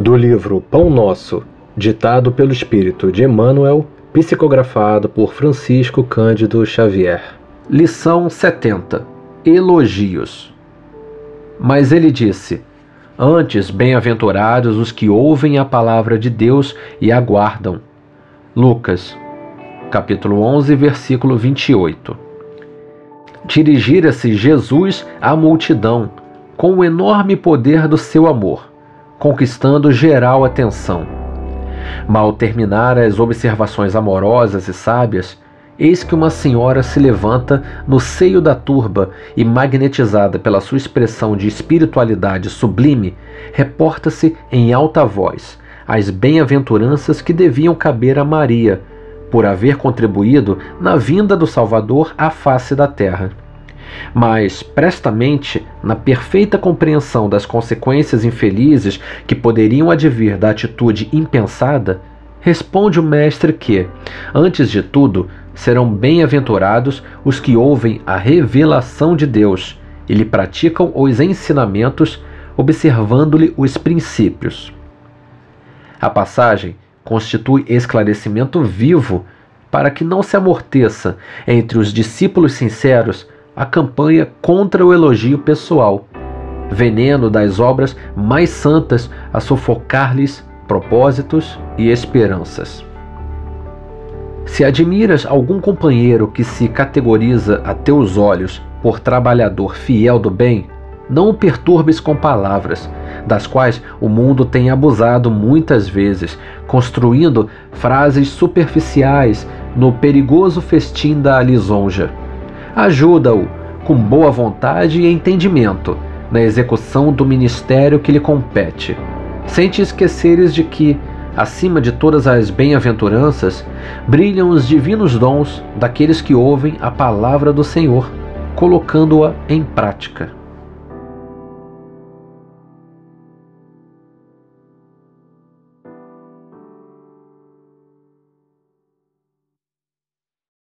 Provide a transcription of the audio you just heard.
Do livro Pão Nosso, ditado pelo Espírito de Emmanuel, psicografado por Francisco Cândido Xavier. Lição 70 Elogios. Mas ele disse: Antes, bem-aventurados os que ouvem a palavra de Deus e aguardam. Lucas, capítulo 11, versículo 28. Dirigira-se Jesus à multidão com o enorme poder do seu amor conquistando geral atenção. Mal terminar as observações amorosas e sábias, eis que uma senhora se levanta no seio da turba e, magnetizada pela sua expressão de espiritualidade sublime, reporta-se em alta voz as bem-aventuranças que deviam caber a Maria, por haver contribuído na vinda do Salvador à face da terra. Mas, prestamente, na perfeita compreensão das consequências infelizes que poderiam advir da atitude impensada, responde o Mestre que, antes de tudo, serão bem-aventurados os que ouvem a revelação de Deus e lhe praticam os ensinamentos, observando-lhe os princípios. A passagem constitui esclarecimento vivo para que não se amorteça entre os discípulos sinceros a campanha contra o elogio pessoal, veneno das obras mais santas a sufocar-lhes propósitos e esperanças. Se admiras algum companheiro que se categoriza a teus olhos por trabalhador fiel do bem, não o perturbes com palavras, das quais o mundo tem abusado muitas vezes, construindo frases superficiais no perigoso festim da lisonja ajuda-o com boa vontade e entendimento na execução do ministério que lhe compete, sem te esqueceres de que, acima de todas as bem-aventuranças, brilham os divinos dons daqueles que ouvem a palavra do Senhor, colocando-a em prática.